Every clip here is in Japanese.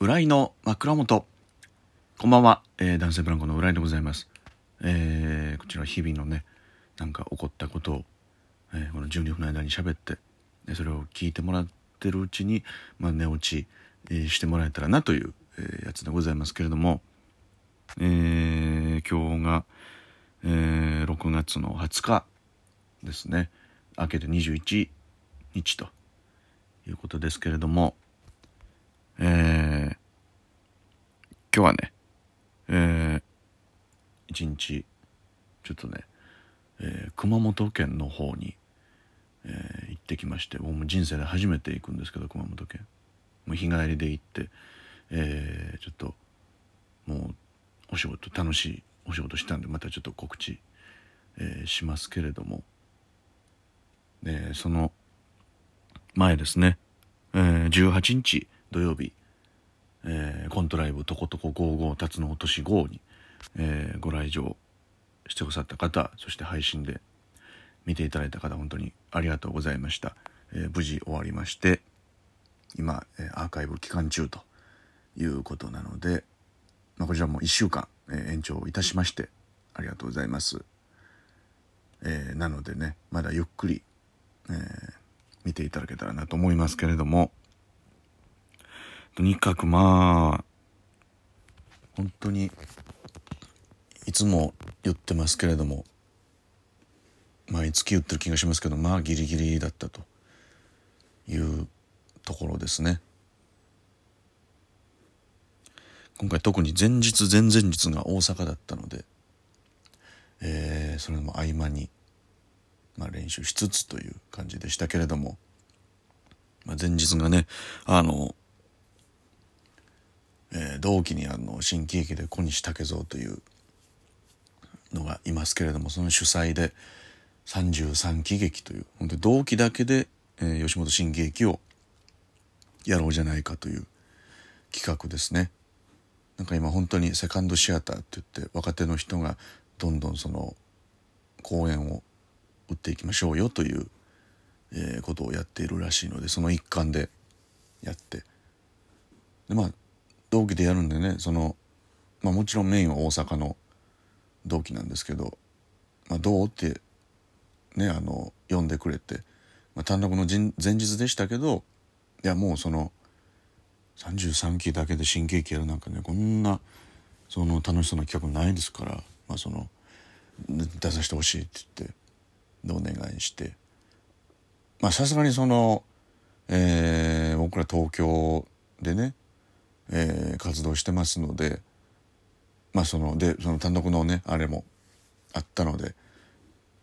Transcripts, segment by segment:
浦井の枕元こんばんは、えー、男性ブランコの浦井でございます、えー、こちら日々のねなんか起こったことを、えーこの12分の間に喋ってでそれを聞いてもらってるうちに、まあ、寝落ち、えーしてもらえたらなという、えーやつでございますけれども、えー今日が、えー6月の20日ですね。明けて21日ということですけれども、えー今日はね、えー一日ちょっとね、えー熊本県の方に、えー行ってきまして僕も人生で初めて行くんですけど熊本県。もう日帰りで行って、えーちょっともうお仕事楽しいお仕事したんでまたちょっと告知、えーしますけれども、えーその前ですね、えー18日土曜日、えーコントライブ「とことこ55辰の落とし5」に、えーご来場してくださった方そして配信で見ていただいた方本当にありがとうございました、えー無事終わりまして今、えアーカイブ期間中ということなので、まあ、こちらも1週間、え延長いたしましてありがとうございます、えなのでねまだゆっくり、え見ていただけたらなと思いますけれどもとにかくまあ本当にいつも言ってますけれども毎月言ってる気がしますけどまあギリギリだったというところですね。今回特に前日前々日が大阪だったので、えーそれも合間に、まあ、練習しつつという感じでしたけれども、まあ、前日がねあのえー同期にあの新喜劇で小西武蔵というのがいますけれどもその主催で33喜劇という本当に同期だけで、えー吉本新喜劇をやろうじゃないかという企画ですね。なんか今本当にセカンドシアターって言って若手の人がどんどんその公演を打っていきましょうよという、えーことをやっているらしいのでその一環でやってでまあ同期でやるんでねその、まあ、もちろんメインは大阪の同期なんですけど「まあ、どう?」ってねあの呼んでくれて、まあ、単独の前日でしたけどいやもうその33期だけで新喜劇やるなんかねこんなその楽しそうな企画ないですから、まあ、その出させてほしいって言ってでお願いしてまあさすがにその、えー僕ら東京でね、えー活動してますのでまあそのでその単独のねあれもあったので、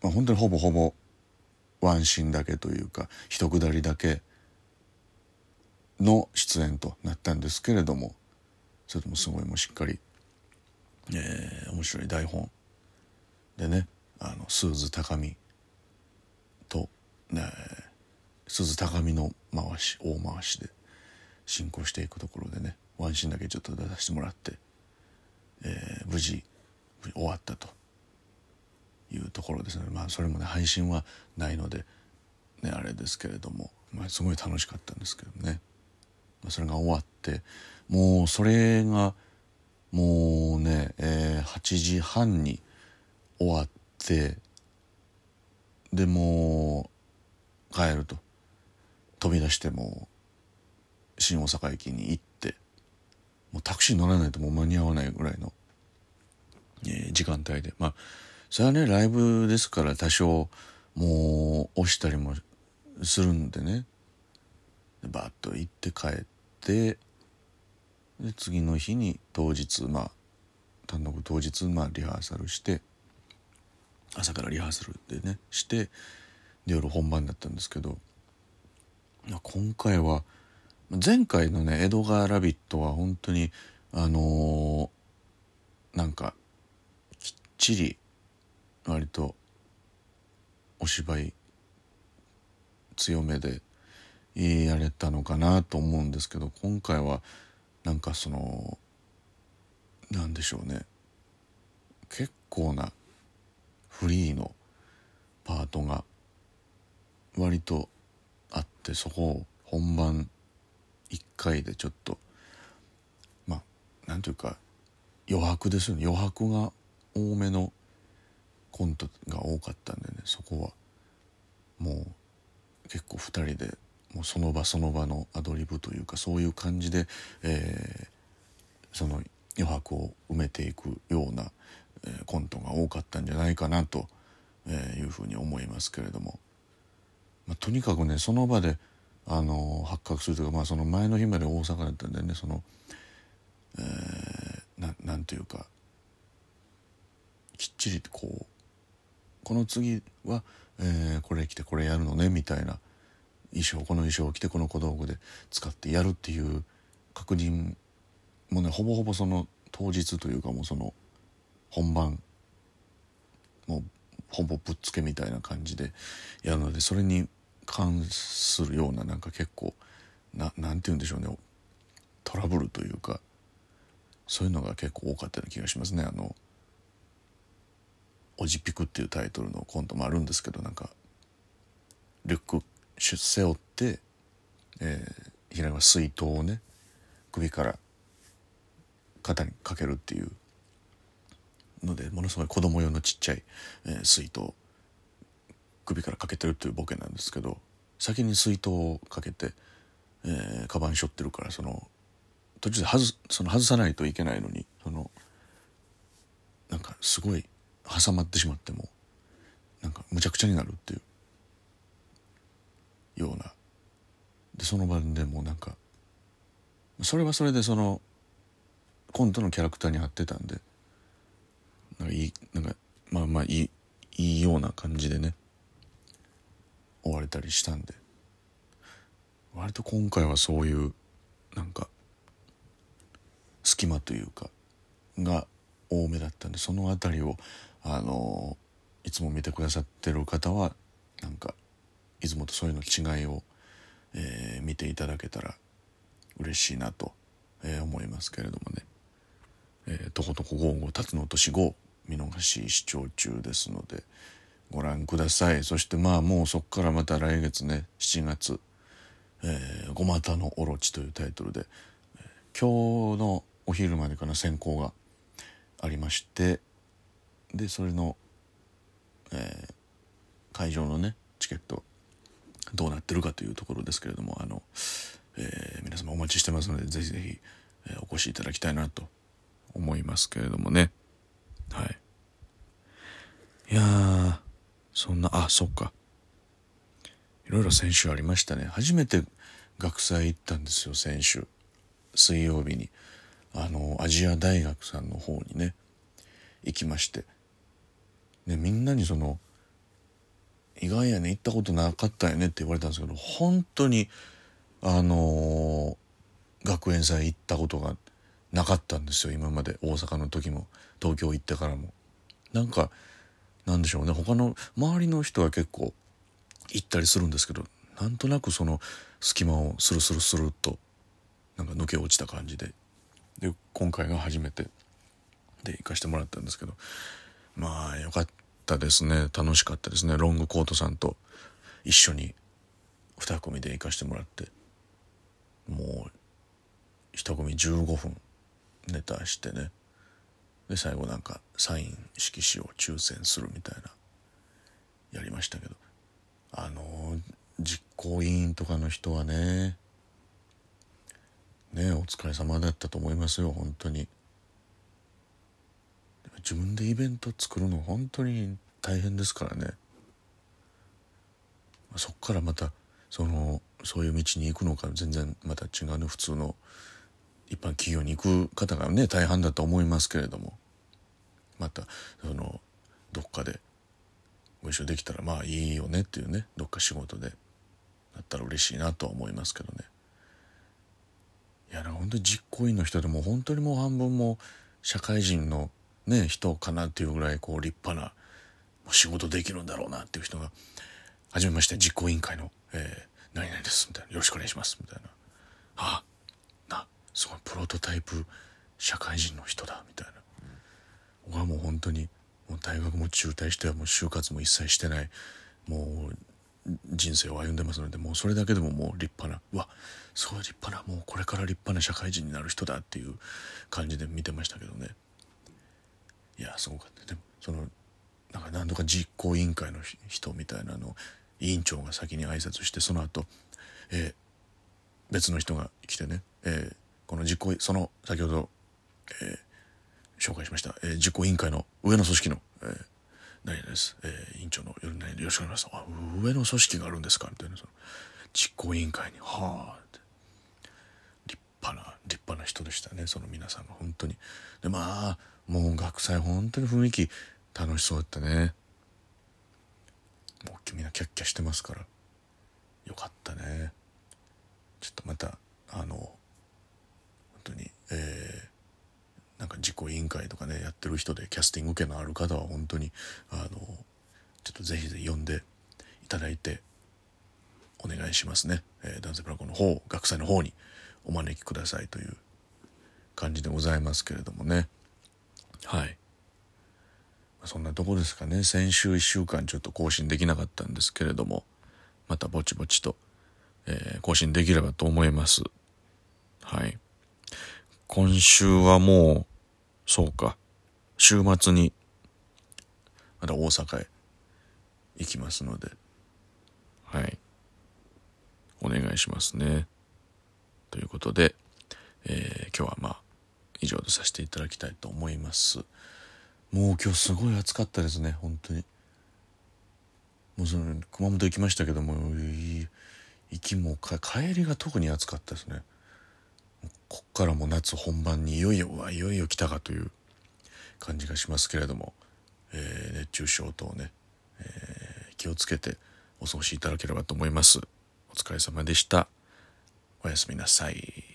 まあ、本当にほぼほぼワンシーンだけというか一くだりだけの出演となったんですけれどもそれともすごいもうしっかり、えー面白い台本でねあのスーズ高見と、ね、スーズ高見の回し大回しで進行していくところでねワンシーンだけちょっと出させてもらって、えー無事終わったと。いうところですね。まあそれもね配信はないのでねあれですけれども、まあ、すごい楽しかったんですけどね、まあ、それが終わってもうそれがもうね、えー8時半に終わってでもう帰ると。飛び出しても新大阪駅に行ってもうタクシー乗らないともう間に合わないぐらいの、えー時間帯で。まあそれはねライブですから多少もう押したりもするんでね。でバッと行って帰ってで次の日に当日まあ単独当日まあリハーサルして朝からリハーサルでねしてで夜本番だったんですけど今回は前回のね「江戸川ラビット!」は本当にあのーなんかきっちり割とお芝居強めでやれたのかなと思うんですけど今回はなんかそのなんでしょうね結構なフリーのパートが割とあってそこを本番1回でちょっとなんていうか余白ですよね。余白が多めのコントが多かったんでねそこはもう結構2人でもうその場その場のアドリブというかそういう感じで、えー、その余白を埋めていくような、えー、コントが多かったんじゃないかなと、えー、いうふうに思いますけれども、まあ、とにかくねその場で、あの発覚するというか、まあ、その前の日まで大阪だったんでね。その、えー、ななんていうかきっちりこうこの次は、えー、これ着てこれやるのねみたいな衣装この衣装を着てこの小道具で使ってやるっていう確認もねほぼほぼその当日というかもうその本番もうほぼぶっつけみたいな感じでやるのでそれに関するようななんか結構ななんて言うんでしょうねトラブルというかそういうのが結構多かったような気がしますね。あのおじピクっていうタイトルのコントもあるんですけどなんかリュック背負って、えー、平が水筒をね首から肩にかけるっていうのでものすごい子供用のちっちゃい、えー、水筒首からかけてるっていうボケなんですけど先に水筒をかけて、えー、カバンしょってるからその途中で外その外さないといけないのにそのなんかすごい挟まってしまってもなんかむちゃくちゃになるっていうような。でその場でもうなんかそれはそれでそのコントのキャラクターに合ってたんでなんかいいなんかまあまあいいいいような感じでね終われたりしたんで。割と今回はそういうなんか隙間というかが多めだったんでその辺りをあのいつも見てくださってる方はなんかいつもとそういうの違いを、えー、見ていただけたら嬉しいなと、えー、思いますけれどもね「えー、とことこゴーゴー辰の年5」見逃し視聴中ですのでご覧ください。そしてまあもうそっからまた来月ね7月「えー、ごまたのオロチ」というタイトルで、今日のお昼までかな選考がありましてでそれの、えー、会場のねチケットどうなってるかというところですけれどもあの、えー、皆様お待ちしてますのでぜひぜひ、えー、お越しいただきたいなと思いますけれどもね。はい。いやそんなあそっか。いろいろ先週ありましたね。初めて学祭行ったんですよ先週水曜日に。あのアジア大学さんの方にね。行きまして。ね、みんなにその「意外やね行ったことなかったよね」って言われたんですけど本当にあのー、学園祭行ったことがなかったんですよ今まで。大阪の時も。東京行ってからも。なんかなんでしょうね。他の周りの人は結構行ったりするんですけどなんとなくその隙間をスルスルスルっとなんか抜け落ちた感じでで今回が初めてで行かしてもらったんですけどまあよかったですね。楽しかったですね。ロングコートさんと一緒に2組で行かしてもらってもう1組15分ネタしてね。で最後なんかサイン色紙を抽選するみたいなやりましたけど。あの実行委員とかの人はねねお疲れ様だったと思いますよ本当に。自分でイベント作るの本当に大変ですからね。そっからまたそのそういう道に行くのか全然また違うね普通の一般企業に行く方がね大半だと思いますけれども。またそのどっかでご一緒できたらまあいいよねっていうねどっか仕事でだったら嬉しいなとは思いますけどね。いや本当に実行委員の人でも本当にもう半分も社会人のね人かなっていうぐらいこう立派な仕事できるんだろうなっていう人が「はじめまして実行委員会の、えー、何々です」みたいな「よろしくお願いします」みたいな「あなすごいプロトタイプ社会人の人だ」みたいな。僕はもう本当にもう大学も中退してはもう就活も一切してない。もう人生を歩んでますのでもうそれだけでももう立派なうわすごい立派なもうこれから立派な社会人になる人だっていう感じで見てましたけどね。いやすごかった。でもそのなんか何度か実行委員会の人みたいなの委員長が先に挨拶してその後、えー、別の人が来てね、えー、この実行その先ほど、えー、紹介しました、えー、実行委員会の上の組織の、えー、何々です、えー、委員長のよろしくお願いします。あ上の組織があるんですか？みたいな。その実行委員会にはあって。立派な立派な人でしたね。その皆さんが本当に。でまあもう学祭本当に雰囲気楽しそうだったね。もうみんなキャッキャしてますから。よかったね。ちょっとまたあの本当にえーなんか実行委員会とかねやってる人でキャスティング受けのある方は本当にあのちょっとぜひぜひ呼んでいただいてお願いしますね、えー、男性プラコの方学祭の方にお招きくださいという感じでございますけれどもね。はい。そんなとこですかね。先週1週間ちょっと更新できなかったんですけれどもまたぼちぼちと、えー、更新できればと思います。はい。今週はもうそうか。週末にまた大阪へ行きますので。はい。お願いしますね。ということで、えー、今日はまあ以上とさせていただきたいと思います。もう今日すごい暑かったですね本当に。もうその熊本行きましたけども行きも帰りが特に暑かったですね。こっからも夏本番にいよいよわいよいよ来たかという感じがしますけれども、えー、熱中症等ね、えー、気をつけてお過ごしいただければと思います。お疲れ様でした。おやすみなさい。